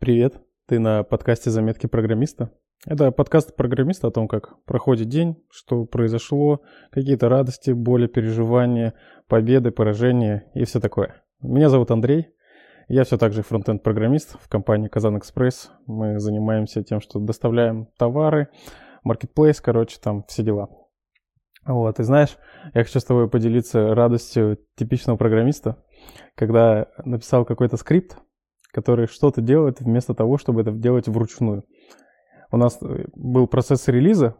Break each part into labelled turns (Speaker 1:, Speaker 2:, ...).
Speaker 1: Привет, ты на подкасте «Заметки программиста». Это подкаст программиста о том, как проходит день, что произошло, какие-то радости, боли, переживания, победы, поражения и все такое. Меня зовут Андрей, я все так же фронтенд-программист в компании Казан Экспресс. Мы занимаемся тем, что доставляем товары, маркетплейс, короче, там все дела. Вот, и знаешь, я хочу с тобой поделиться радостью типичного программиста, когда написал какой-то скрипт, который что-то делает вместо того, чтобы это делать вручную. У нас э, был процесс релиза,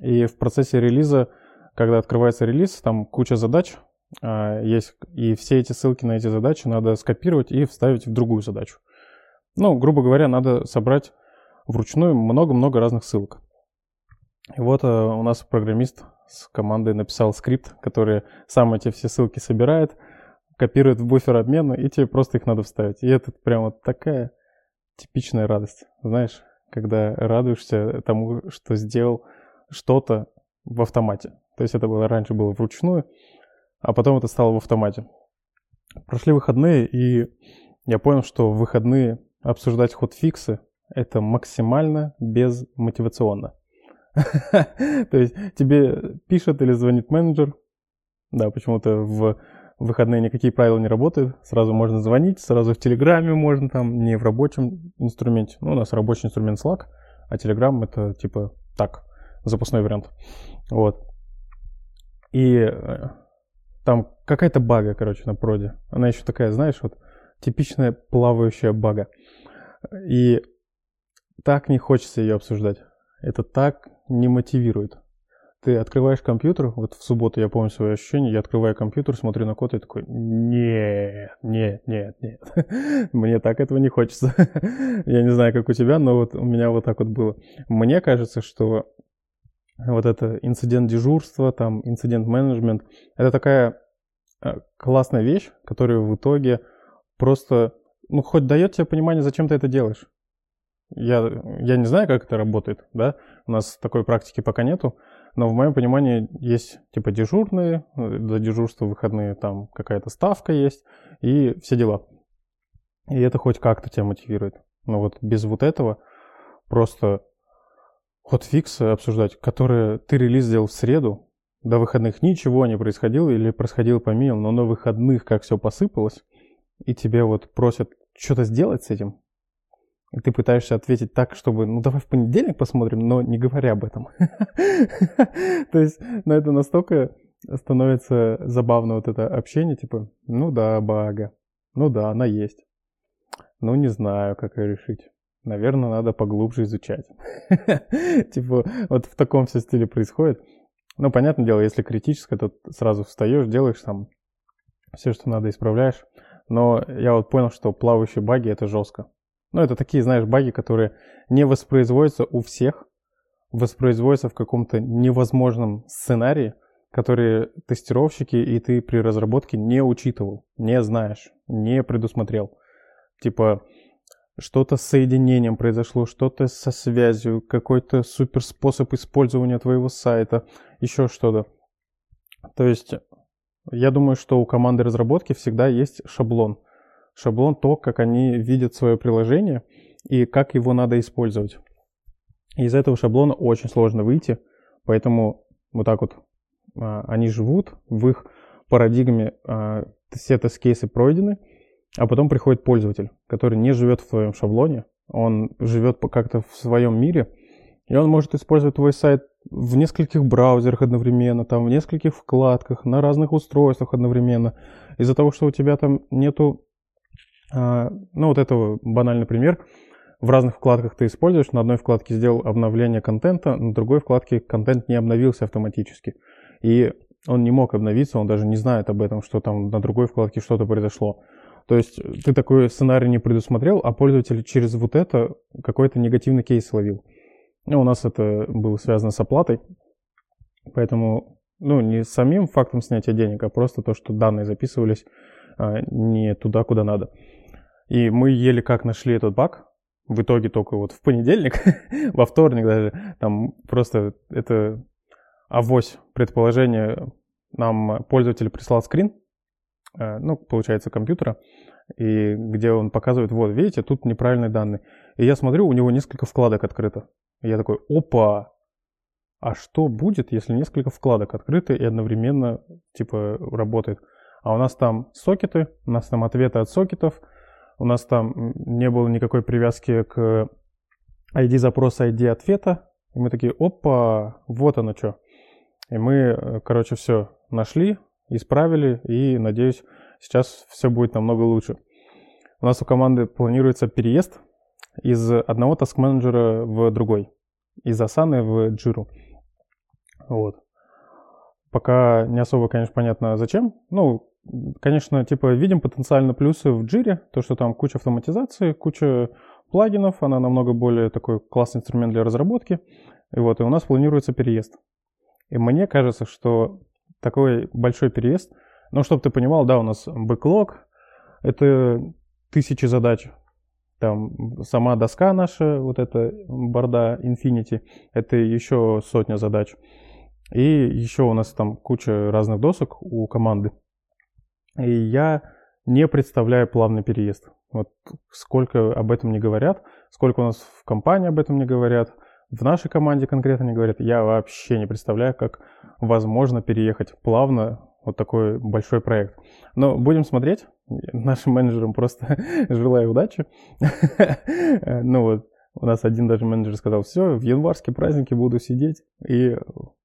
Speaker 1: и в процессе релиза, когда открывается релиз, там куча задач а, есть, и все эти ссылки на эти задачи надо скопировать и вставить в другую задачу. Ну, грубо говоря, надо собрать вручную много-много разных ссылок. И вот а, у нас программист с командой написал скрипт, который сам эти все ссылки собирает, копирует в буфер обмена, и тебе просто их надо вставить. И это прям вот такая типичная радость, знаешь, когда радуешься тому, что сделал что-то в автомате. То есть это было раньше было вручную, а потом это стало в автомате. Прошли выходные, и я понял, что в выходные обсуждать ход-фиксы это максимально безмотивационно. То есть тебе пишет или звонит менеджер, да, почему-то в выходные никакие правила не работают, сразу можно звонить, сразу в Телеграме можно, там, не в рабочем инструменте. Ну, у нас рабочий инструмент Slack, а Telegram это типа так, запасной вариант. Вот. И э, там какая-то бага, короче, на проде. Она еще такая, знаешь, вот типичная плавающая бага. И так не хочется ее обсуждать. Это так не мотивирует. Ты открываешь компьютер, вот в субботу я помню свои ощущения, я открываю компьютер, смотрю на код и такой, нет, нет, нет, нет, мне так этого не хочется. я не знаю, как у тебя, но вот у меня вот так вот было. Мне кажется, что вот это инцидент дежурства, там инцидент менеджмент, это такая э, классная вещь, которая в итоге просто, ну, хоть дает тебе понимание, зачем ты это делаешь. Я, я не знаю, как это работает, да, у нас такой практики пока нету, но в моем понимании есть типа дежурные, за э, дежурство выходные там какая-то ставка есть и все дела. И это хоть как-то тебя мотивирует. Но вот без вот этого просто хотфиксы обсуждать, которые ты релиз сделал в среду, до выходных ничего не происходило или происходило по милу, но на выходных как все посыпалось, и тебе вот просят что-то сделать с этим, и ты пытаешься ответить так, чтобы, ну давай в понедельник посмотрим, но не говоря об этом. То есть, ну это настолько становится забавно вот это общение, типа, ну да, бага, ну да, она есть. Ну не знаю, как ее решить наверное, надо поглубже изучать. Типа, вот в таком все стиле происходит. Ну, понятное дело, если критическое, то сразу встаешь, делаешь там все, что надо, исправляешь. Но я вот понял, что плавающие баги это жестко. Ну, это такие, знаешь, баги, которые не воспроизводятся у всех, воспроизводятся в каком-то невозможном сценарии, которые тестировщики и ты при разработке не учитывал, не знаешь, не предусмотрел. Типа, что-то с соединением произошло, что-то со связью, какой-то супер способ использования твоего сайта, еще что-то. То есть я думаю, что у команды разработки всегда есть шаблон. Шаблон то, как они видят свое приложение и как его надо использовать. Из этого шаблона очень сложно выйти, поэтому вот так вот а, они живут, в их парадигме а, все тест-кейсы пройдены – а потом приходит пользователь, который не живет в твоем шаблоне, он живет как-то в своем мире, и он может использовать твой сайт в нескольких браузерах одновременно, там, в нескольких вкладках, на разных устройствах одновременно. Из-за того, что у тебя там нету, ну вот этого банальный пример, в разных вкладках ты используешь, на одной вкладке сделал обновление контента, на другой вкладке контент не обновился автоматически. И он не мог обновиться, он даже не знает об этом, что там на другой вкладке что-то произошло. То есть ты такой сценарий не предусмотрел, а пользователь через вот это какой-то негативный кейс ловил. Ну, у нас это было связано с оплатой, поэтому, ну, не самим фактом снятия денег, а просто то, что данные записывались а, не туда, куда надо. И мы еле как нашли этот баг, в итоге только вот в понедельник, во вторник даже, там просто это авось предположение, нам пользователь прислал скрин, Э, ну, получается, компьютера. и где он показывает, вот, видите, тут неправильные данные. И я смотрю, у него несколько вкладок открыто. И я такой, опа, а что будет, если несколько вкладок открыты и одновременно, типа, работает? А у нас там сокеты, у нас там ответы от сокетов, у нас там не было никакой привязки к ID запроса, ID ответа. И мы такие, опа, вот оно что. И мы, э, короче, все нашли, исправили, и, надеюсь, сейчас все будет намного лучше. У нас у команды планируется переезд из одного таск-менеджера в другой, из Asana в Jira. Вот. Пока не особо, конечно, понятно зачем. Ну, конечно, типа видим потенциально плюсы в Jira, то, что там куча автоматизации, куча плагинов, она намного более такой классный инструмент для разработки. И вот, и у нас планируется переезд. И мне кажется, что такой большой переезд, ну, чтобы ты понимал, да, у нас бэклог, это тысячи задач. Там сама доска наша, вот эта борда Infinity, это еще сотня задач. И еще у нас там куча разных досок у команды. И я не представляю плавный переезд. Вот сколько об этом не говорят, сколько у нас в компании об этом не говорят, в нашей команде конкретно не говорят, я вообще не представляю, как возможно переехать плавно вот такой большой проект. Но будем смотреть. Нашим менеджерам просто желаю удачи. Ну вот, у нас один даже менеджер сказал, все, в январские праздники буду сидеть и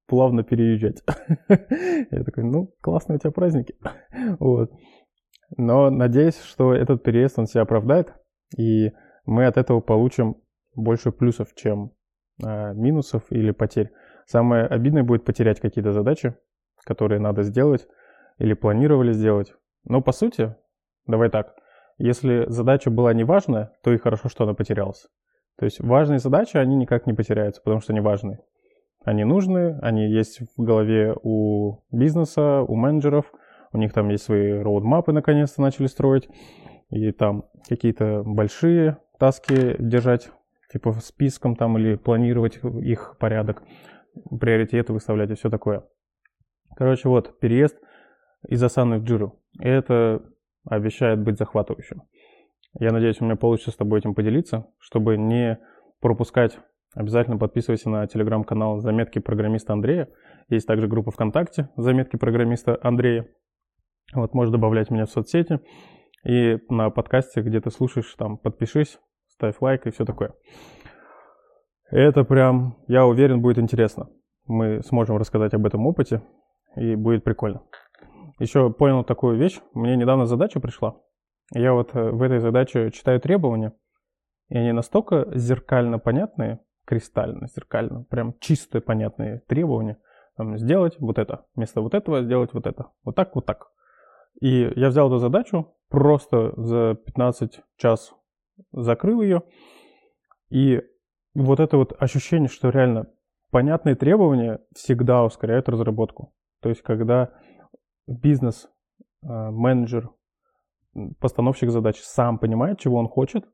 Speaker 1: плавно переезжать. Я такой, ну, классные у тебя праздники. Вот. Но надеюсь, что этот переезд, он себя оправдает, и мы от этого получим больше плюсов, чем а, минусов или потерь. Самое обидное будет потерять какие-то задачи, которые надо сделать или планировали сделать. Но по сути, давай так, если задача была не важная, то и хорошо, что она потерялась. То есть важные задачи, они никак не потеряются, потому что они важные. Они нужны, они есть в голове у бизнеса, у менеджеров, у них там есть свои роудмапы, наконец-то начали строить, и там какие-то большие таски держать типа списком там или планировать их порядок, приоритеты выставлять и все такое. Короче, вот, переезд из Асаны в Джиру. И это обещает быть захватывающим. Я надеюсь, у меня получится с тобой этим поделиться, чтобы не пропускать. Обязательно подписывайся на телеграм-канал «Заметки программиста Андрея». Есть также группа ВКонтакте «Заметки программиста Андрея». Вот, можешь добавлять меня в соцсети. И на подкасте, где ты слушаешь, там подпишись, ставь лайк и все такое. Это прям, я уверен, будет интересно. Мы сможем рассказать об этом опыте, и будет прикольно. Еще понял такую вещь. Мне недавно задача пришла. Я вот э, в этой задаче читаю требования, и они настолько зеркально понятные, кристально, зеркально, прям чистые понятные требования. Там, сделать вот это, вместо вот этого сделать вот это. Вот так, вот так. И я взял эту задачу, просто за 15 час закрыл ее. И вот это вот ощущение, что реально понятные требования всегда ускоряют разработку. То есть, когда бизнес, а, менеджер, постановщик задач сам понимает, чего он хочет,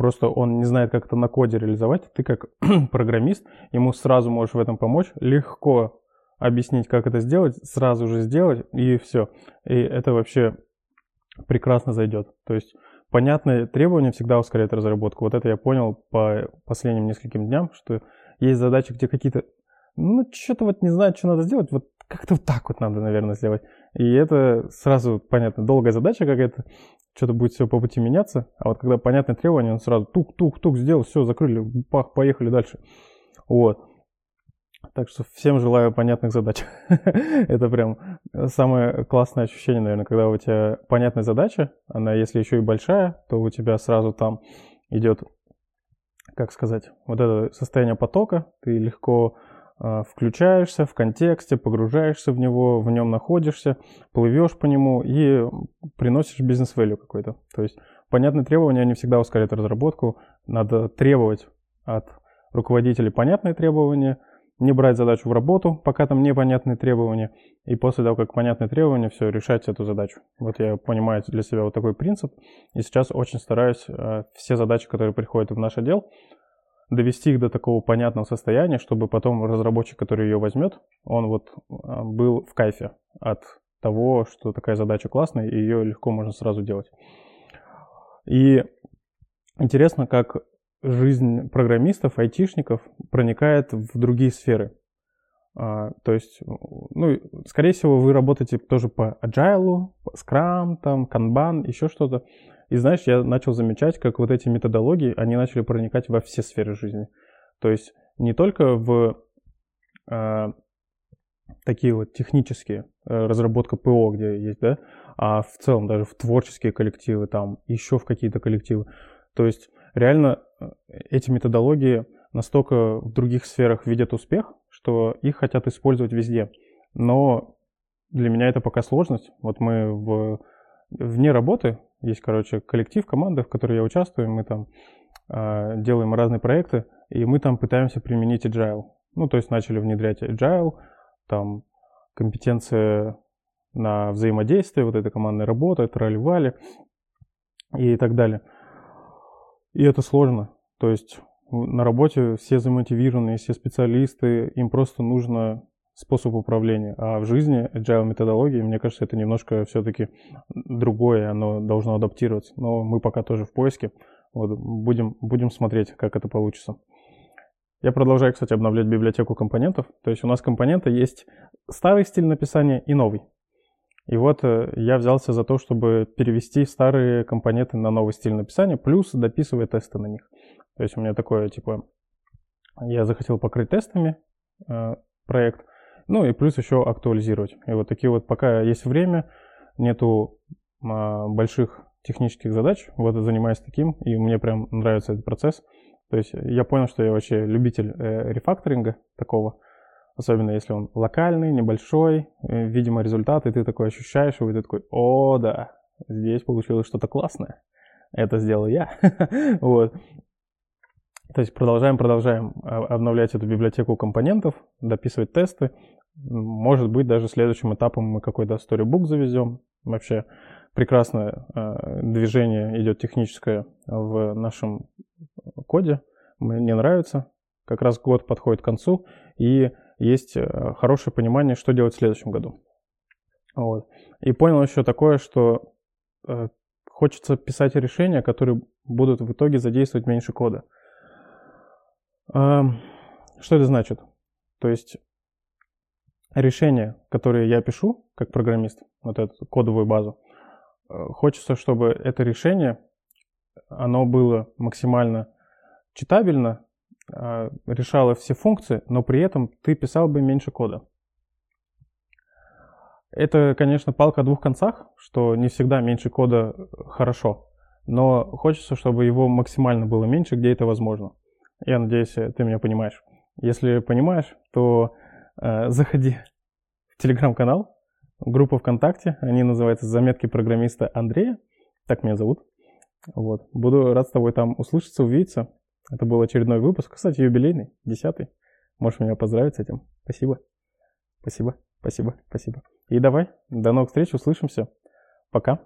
Speaker 1: просто он не знает, как это на коде реализовать, ты как программист ему сразу можешь в этом помочь, легко объяснить, как это сделать, сразу же сделать, и все. И это вообще прекрасно зайдет. То есть понятные требования всегда ускоряют разработку. Вот это я понял по последним нескольким дням, что есть задачи, где какие-то, ну, что-то вот не знаю, что надо сделать, вот как-то вот так вот надо, наверное, сделать. И это сразу, понятно, долгая задача какая-то, что-то будет все по пути меняться, а вот когда понятные требования, он сразу тук-тук-тук сделал, все, закрыли, пах, поехали дальше. Вот. Так что всем желаю понятных задач. Это прям самое классное ощущение, наверное, когда у тебя понятная задача, она если еще и большая, то у тебя сразу там идет, как сказать, вот это состояние потока, ты легко включаешься в контексте, погружаешься в него, в нем находишься, плывешь по нему и приносишь бизнес-вэлю какой-то. То есть понятные требования, они всегда ускоряют разработку, надо требовать от руководителей понятные требования – не брать задачу в работу, пока там непонятные требования, и после того, как понятные требования, все, решать эту задачу. Вот я понимаю для себя вот такой принцип, и сейчас очень стараюсь э, все задачи, которые приходят в наш отдел, довести их до такого понятного состояния, чтобы потом разработчик, который ее возьмет, он вот э, был в кайфе от того, что такая задача классная, и ее легко можно сразу делать. И интересно, как жизнь программистов, айтишников проникает в другие сферы. А, то есть, ну, скорее всего, вы работаете тоже по agile, Scrum, там, Kanban, еще что-то. И знаешь, я начал замечать, как вот эти методологии, они начали проникать во все сферы жизни. То есть не только в э, такие вот технические, э, разработка ПО, где есть, да, а в целом даже в творческие коллективы, там, еще в какие-то коллективы. То есть реально э, эти методологии настолько в других сферах видят успех, что их хотят использовать везде. Но для меня это пока сложность. Вот мы в, вне работы, есть, короче, коллектив, команда, в которой я участвую, мы там э, делаем разные проекты, и мы там пытаемся применить agile. Ну, то есть начали внедрять agile, там компетенция на взаимодействие, вот эта командная работа, тролливали и так далее. И это сложно. То есть на работе все замотивированы, все специалисты, им просто нужно способ управления. А в жизни agile методологии, мне кажется, это немножко все-таки другое, оно должно адаптироваться. Но мы пока тоже в поиске. Вот, будем, будем смотреть, как это получится. Я продолжаю, кстати, обновлять библиотеку компонентов. То есть у нас компоненты есть старый стиль написания и новый. И вот э, я взялся за то, чтобы перевести старые компоненты на новый стиль написания, плюс дописывая тесты на них. То есть у меня такое, типа, я захотел покрыть тестами э, проект, ну и плюс еще актуализировать. И вот такие вот, пока есть время, нету э, больших технических задач, вот занимаюсь таким, и мне прям нравится этот процесс. То есть я понял, что я вообще любитель э, рефакторинга такого, особенно если он локальный, небольшой, э, видимо, результат, и ты такой ощущаешь и ты такой, о, да, здесь получилось что-то классное, это сделал я. вот. То есть продолжаем, продолжаем а, обновлять эту библиотеку компонентов, дописывать тесты. Может быть, даже следующим этапом мы какой-то storybook завезем. Вообще прекрасное э, движение идет техническое в нашем коде. Мне нравится. Как раз год подходит к концу, и есть э, хорошее понимание, что делать в следующем году. Вот. И понял еще такое, что э, хочется писать решения, которые будут в итоге задействовать меньше кода. Э, что это значит? То есть решения, которые я пишу как программист, вот эту кодовую базу, э, хочется, чтобы это решение, оно было максимально читабельно, а, решала все функции, но при этом ты писал бы меньше кода. Это, конечно, палка о двух концах, что не всегда меньше кода хорошо, но хочется, чтобы его максимально было меньше, где это возможно. Я надеюсь, ты меня понимаешь. Если понимаешь, то э, заходи в телеграм-канал, группа ВКонтакте, они называются «Заметки программиста Андрея», так меня зовут. Вот. Буду рад с тобой там услышаться, увидеться. Это был очередной выпуск, кстати, юбилейный, десятый. Можешь меня поздравить с этим. Спасибо. Спасибо, спасибо, спасибо. И давай, до новых встреч, услышимся. Пока.